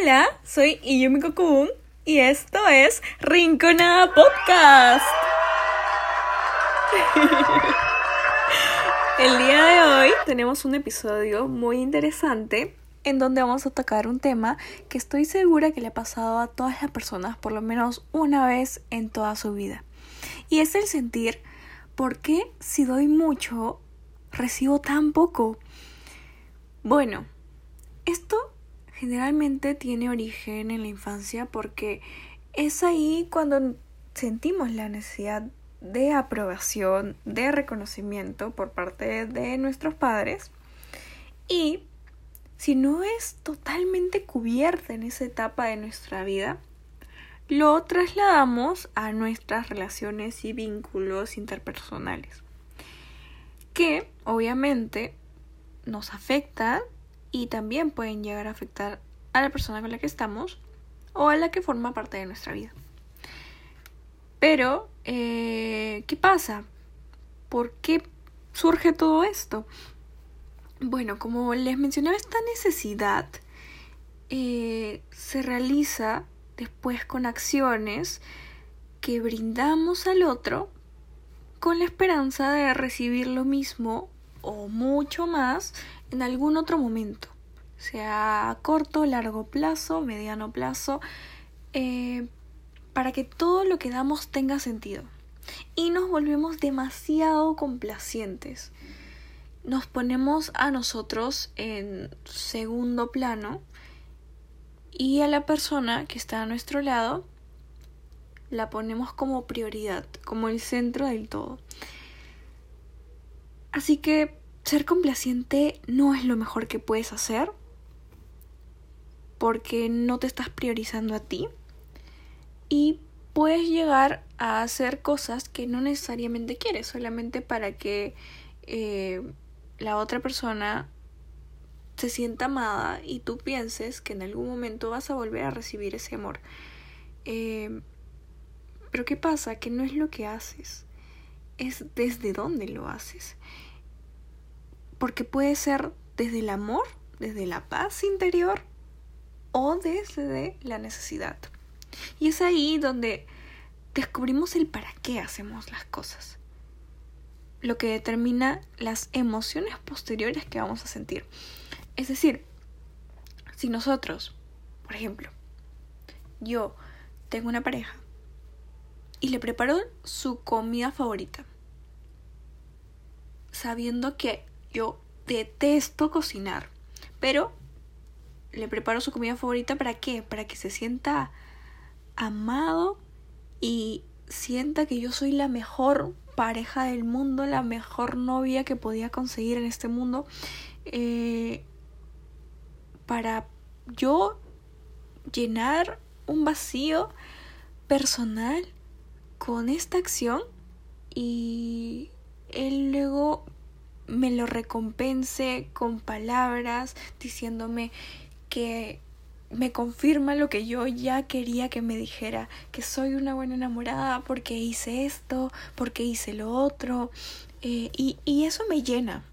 Hola, soy Iyumi Kokun y esto es Rinconada Podcast. El día de hoy tenemos un episodio muy interesante en donde vamos a tocar un tema que estoy segura que le ha pasado a todas las personas por lo menos una vez en toda su vida. Y es el sentir por qué si doy mucho recibo tan poco. Bueno, esto generalmente tiene origen en la infancia porque es ahí cuando sentimos la necesidad de aprobación, de reconocimiento por parte de nuestros padres. Y si no es totalmente cubierta en esa etapa de nuestra vida, lo trasladamos a nuestras relaciones y vínculos interpersonales, que obviamente nos afectan y también pueden llegar a afectar a la persona con la que estamos o a la que forma parte de nuestra vida. Pero, eh, ¿qué pasa? ¿Por qué surge todo esto? Bueno, como les mencioné, esta necesidad eh, se realiza después con acciones que brindamos al otro con la esperanza de recibir lo mismo o mucho más en algún otro momento, sea a corto, largo plazo, mediano plazo, eh, para que todo lo que damos tenga sentido. Y nos volvemos demasiado complacientes. Nos ponemos a nosotros en segundo plano y a la persona que está a nuestro lado la ponemos como prioridad, como el centro del todo. Así que ser complaciente no es lo mejor que puedes hacer porque no te estás priorizando a ti y puedes llegar a hacer cosas que no necesariamente quieres, solamente para que eh, la otra persona se sienta amada y tú pienses que en algún momento vas a volver a recibir ese amor. Eh, pero ¿qué pasa? Que no es lo que haces, es desde dónde lo haces porque puede ser desde el amor, desde la paz interior o desde la necesidad. Y es ahí donde descubrimos el para qué hacemos las cosas, lo que determina las emociones posteriores que vamos a sentir. Es decir, si nosotros, por ejemplo, yo tengo una pareja y le preparo su comida favorita, sabiendo que yo detesto cocinar, pero le preparo su comida favorita para qué? Para que se sienta amado y sienta que yo soy la mejor pareja del mundo, la mejor novia que podía conseguir en este mundo, eh, para yo llenar un vacío personal con esta acción y él luego me lo recompense con palabras, diciéndome que me confirma lo que yo ya quería que me dijera, que soy una buena enamorada porque hice esto, porque hice lo otro, eh, y, y eso me llena,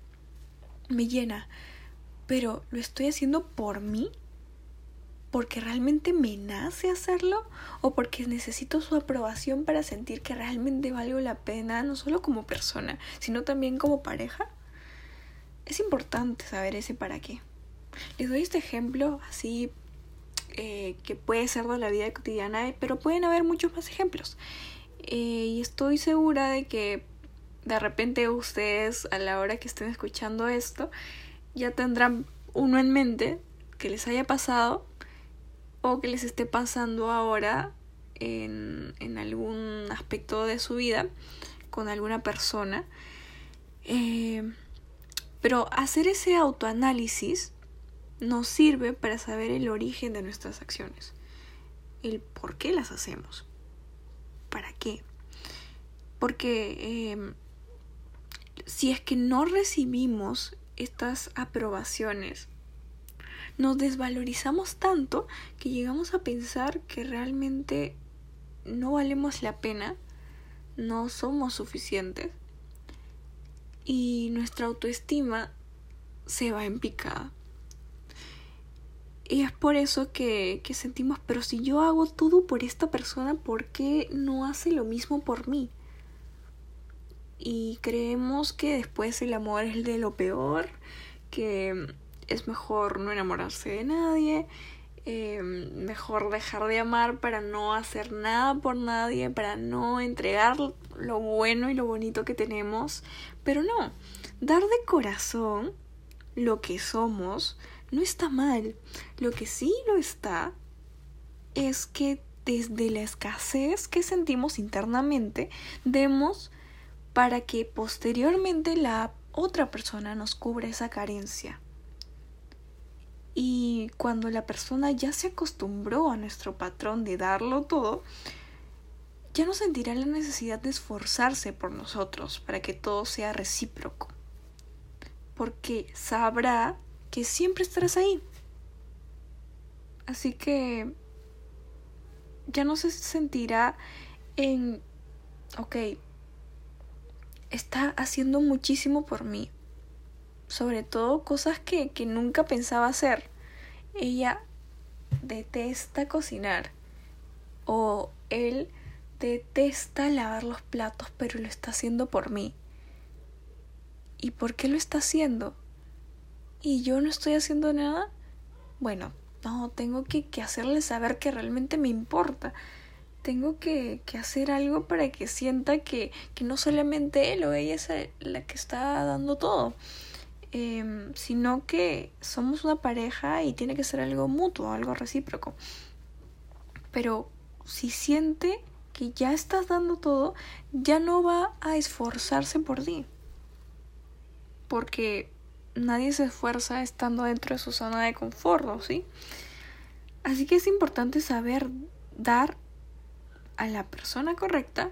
me llena, pero lo estoy haciendo por mí, porque realmente me nace hacerlo o porque necesito su aprobación para sentir que realmente valgo la pena, no solo como persona, sino también como pareja es importante saber ese para qué. Les doy este ejemplo así eh, que puede ser de la vida cotidiana, pero pueden haber muchos más ejemplos. Eh, y estoy segura de que de repente ustedes a la hora que estén escuchando esto ya tendrán uno en mente que les haya pasado o que les esté pasando ahora en, en algún aspecto de su vida con alguna persona. Eh, pero hacer ese autoanálisis nos sirve para saber el origen de nuestras acciones, el por qué las hacemos, para qué. Porque em, si es que no recibimos estas aprobaciones, nos desvalorizamos tanto que llegamos a pensar que realmente no valemos la pena, no somos suficientes y nuestra autoestima se va en picada. Y es por eso que, que sentimos, pero si yo hago todo por esta persona, ¿por qué no hace lo mismo por mí? Y creemos que después el amor es de lo peor, que es mejor no enamorarse de nadie, eh, mejor dejar de amar para no hacer nada por nadie, para no entregar lo bueno y lo bonito que tenemos. Pero no, dar de corazón lo que somos no está mal. Lo que sí lo está es que desde la escasez que sentimos internamente demos para que posteriormente la otra persona nos cubra esa carencia. Y cuando la persona ya se acostumbró a nuestro patrón de darlo todo, ya no sentirá la necesidad de esforzarse por nosotros para que todo sea recíproco. Porque sabrá que siempre estarás ahí. Así que ya no se sentirá en, ok, está haciendo muchísimo por mí. Sobre todo cosas que, que nunca pensaba hacer. Ella detesta cocinar. O él detesta lavar los platos, pero lo está haciendo por mí. ¿Y por qué lo está haciendo? y yo no estoy haciendo nada, bueno, no, tengo que, que hacerle saber que realmente me importa. Tengo que, que hacer algo para que sienta que, que, no solamente él o ella es la que está dando todo, eh, sino que somos una pareja y tiene que ser algo mutuo, algo recíproco. Pero si siente que ya estás dando todo, ya no va a esforzarse por ti. Porque nadie se esfuerza estando dentro de su zona de confort, ¿sí? Así que es importante saber dar a la persona correcta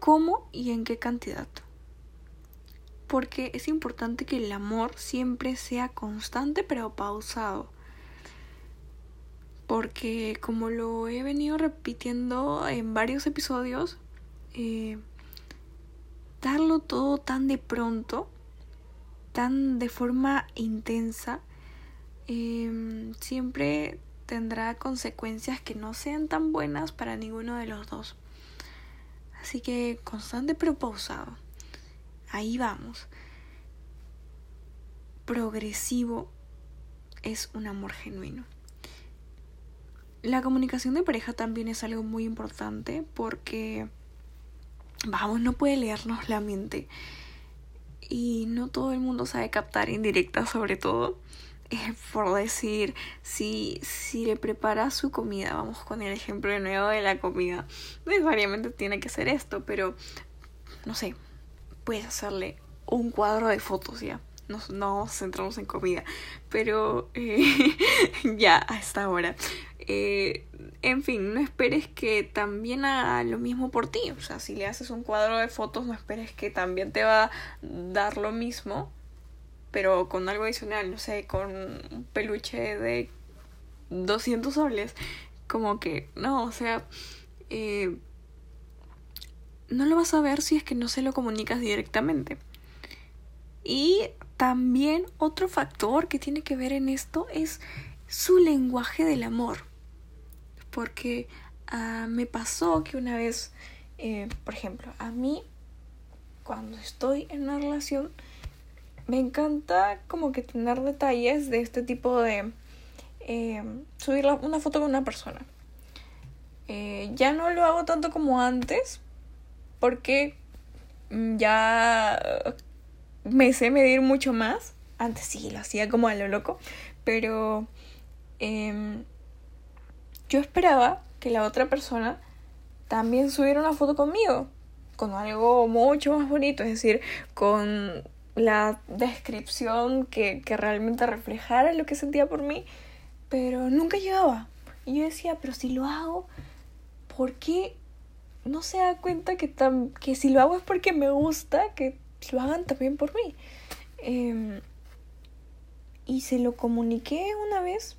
cómo y en qué cantidad. Porque es importante que el amor siempre sea constante pero pausado. Porque como lo he venido repitiendo en varios episodios, eh, darlo todo tan de pronto tan de forma intensa, em, siempre tendrá consecuencias que no sean tan buenas para ninguno de los dos. Así que constante pero pausado. Ahí vamos. Progresivo es un amor genuino. La comunicación de pareja también es algo muy importante porque, vamos, no puede leernos la mente y no todo el mundo sabe captar indirectas sobre todo. Eh, por decir, si, si le prepara su comida, vamos con el ejemplo de nuevo de la comida, necesariamente tiene que ser esto, pero no sé, puedes hacerle un cuadro de fotos ya. Nos, no centramos en comida, pero eh, ya a esta hora. Eh, en fin, no esperes que también haga lo mismo por ti. O sea, si le haces un cuadro de fotos, no esperes que también te va a dar lo mismo, pero con algo adicional, no sé, con un peluche de 200 soles. Como que, no, o sea, eh, no lo vas a ver si es que no se lo comunicas directamente. Y también otro factor que tiene que ver en esto es su lenguaje del amor porque uh, me pasó que una vez, eh, por ejemplo, a mí, cuando estoy en una relación, me encanta como que tener detalles de este tipo de eh, subir una foto con una persona. Eh, ya no lo hago tanto como antes, porque mm, ya me sé medir mucho más. Antes sí lo hacía como a lo loco, pero eh, yo esperaba que la otra persona también subiera una foto conmigo, con algo mucho más bonito, es decir, con la descripción que, que realmente reflejara lo que sentía por mí, pero nunca llegaba. Y yo decía, pero si lo hago, ¿por qué no se da cuenta que, que si lo hago es porque me gusta, que lo hagan también por mí? Em, y se lo comuniqué una vez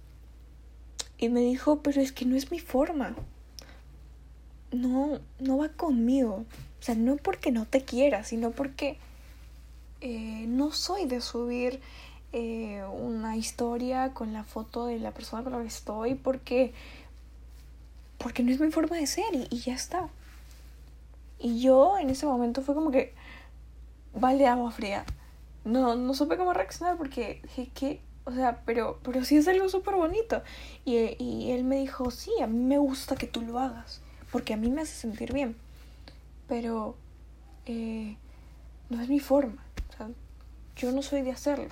y me dijo, pero es que no es mi forma. No, no va conmigo. O sea, no porque no te quiera, sino porque eh, no soy de subir eh, una historia con la foto de la persona con la que estoy porque, porque no es mi forma de ser y, ya está. Y yo en ese momento fue como que, vale agua fría. No, no supe cómo reaccionar porque dije, ¿qué? O sea, pero, pero sí es algo súper bonito. Y, él me dijo, sí, a mí me gusta que tú lo hagas, porque a mí me hace sentir bien. Pero eh, no es mi forma. O sea, yo no soy de hacerlo.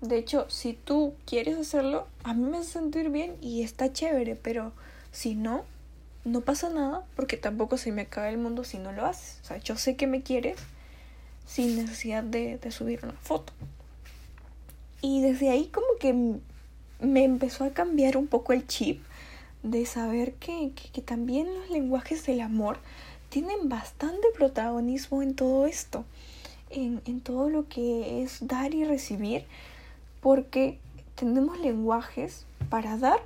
De hecho, si tú quieres hacerlo, a mí me hace sentir bien y está chévere, pero si no, no pasa nada porque tampoco se me acaba el mundo si no lo haces. O sea, yo sé que me quieres sin necesidad de, de subir una foto. Y desde ahí como que me empezó a cambiar un poco el chip de saber que, que, también los lenguajes del amor tienen bastante protagonismo en todo esto, en, en todo lo que es dar y recibir, porque tenemos lenguajes para dar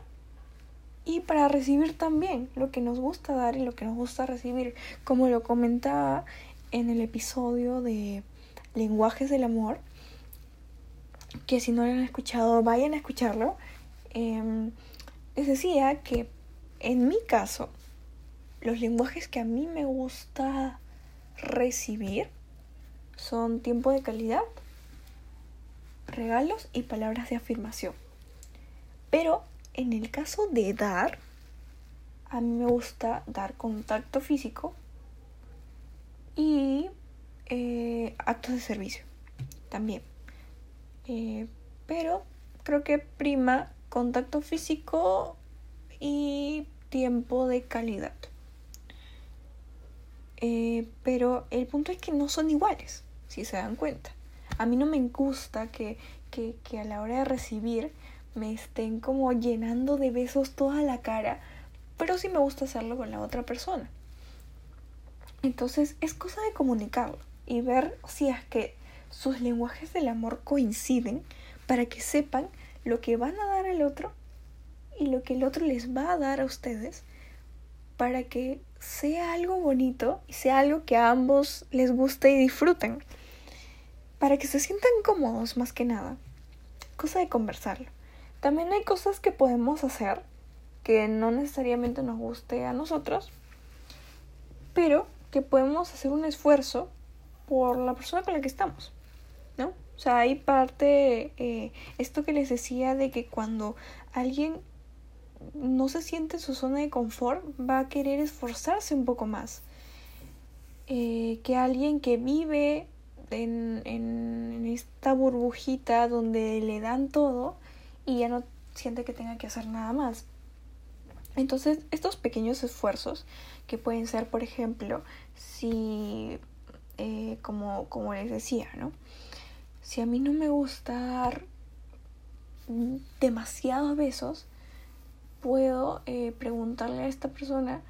y para recibir también lo que nos gusta dar y lo que nos gusta recibir, como lo comentaba en el episodio de lenguajes del amor que si no lo han escuchado, vayan a escucharlo. Em, les decía que en mi caso, los lenguajes que a mí me gusta recibir son tiempo de calidad, regalos y palabras de afirmación. Pero en el caso de dar, a mí me gusta dar contacto físico y eh, actos de servicio también. Eh, pero creo que prima contacto físico y tiempo de calidad. Eh, pero el punto es que no son iguales, si se dan cuenta. A mí no me gusta que, que, que a la hora de recibir me estén como llenando de besos toda la cara, pero sí me gusta hacerlo con la otra persona. Entonces es cosa de comunicarlo y ver si es que sus lenguajes del amor coinciden para que sepan lo que van a dar al otro y lo que el otro les va a dar a ustedes para que sea algo bonito y sea algo que a ambos les guste y disfruten. Para que se sientan cómodos más que nada. Cosa de conversarlo. También hay cosas que podemos hacer que no necesariamente nos guste a nosotros, pero que podemos hacer un esfuerzo por la persona con la que estamos. ¿no? O sea, hay parte, eh, esto que les decía de que cuando alguien no se siente en su zona de confort, va a querer esforzarse un poco más. Eh, que alguien que vive en, en, esta burbujita donde le dan todo y ya no siente que tenga que hacer nada más. Entonces, estos pequeños esfuerzos, que pueden ser, por ejemplo, si, eh, como, como les decía, ¿no? si a mí no me gusta dar demasiados besos, puedo eh, preguntarle a esta persona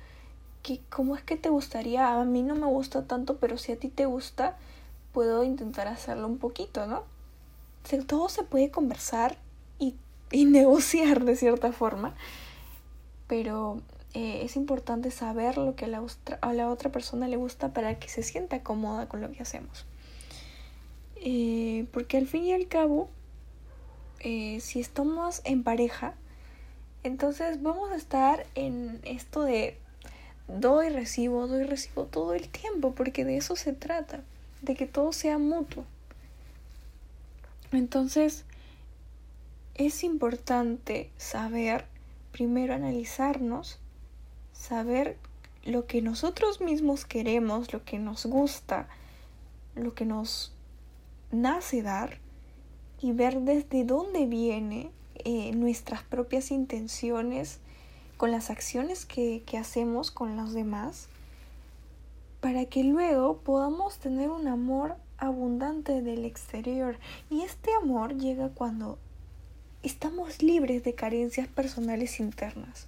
que cómo es que te gustaría, a mí no me gusta tanto, pero si a ti te gusta, puedo intentar hacerlo un poquito, ¿no? todo se puede conversar y, negociar de cierta forma, pero eh, es importante saber lo que la, a la otra persona le gusta para que se sienta cómoda con lo que hacemos. Eh, porque al fin y al cabo, eh, si estamos en pareja, entonces vamos a estar en esto de doy, recibo, doy, recibo todo el tiempo, porque de eso se trata, de que todo sea mutuo. Entonces, es importante saber, primero analizarnos, saber lo que nosotros mismos queremos, lo que nos gusta, lo que nos nace dar y ver desde dónde viene eh, nuestras propias intenciones con las acciones que, que hacemos con los demás para que luego podamos tener un amor abundante del exterior. Y este amor llega cuando estamos libres de carencias personales internas.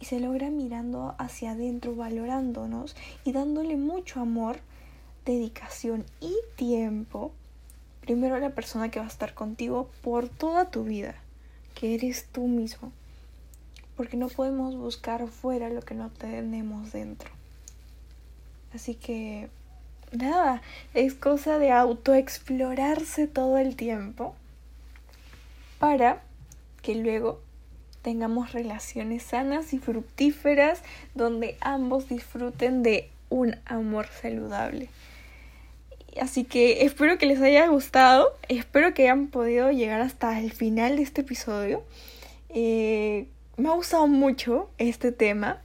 Y se logra mirando hacia adentro, valorándonos y dándole mucho amor, dedicación y tiempo primero la persona que va a estar contigo por toda tu vida, que eres tú mismo. Porque no podemos buscar fuera lo que no tenemos dentro. Así que, nada, es cosa de autoexplorarse todo el tiempo para que luego tengamos relaciones sanas y fructíferas donde ambos disfruten de un amor saludable. Así que espero que les haya gustado, espero que hayan podido llegar hasta el final de este episodio. Eh, me ha gustado mucho este tema.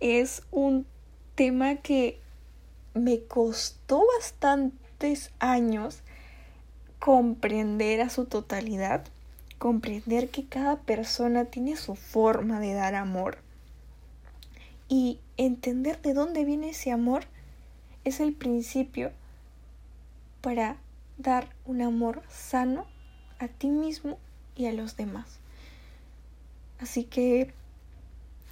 Es un tema que me costó bastantes años comprender a su totalidad, comprender que cada persona tiene su forma de dar amor y entender de dónde viene ese amor es el principio para dar un amor sano a ti mismo y a los demás. Así que,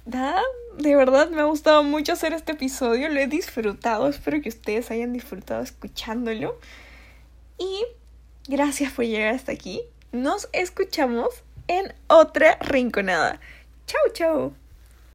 nada, de verdad me ha gustado mucho hacer este episodio, lo he disfrutado, espero que ustedes hayan disfrutado escuchándolo. Y gracias por llegar hasta aquí. Nos escuchamos en otra rinconada. Chau, chau.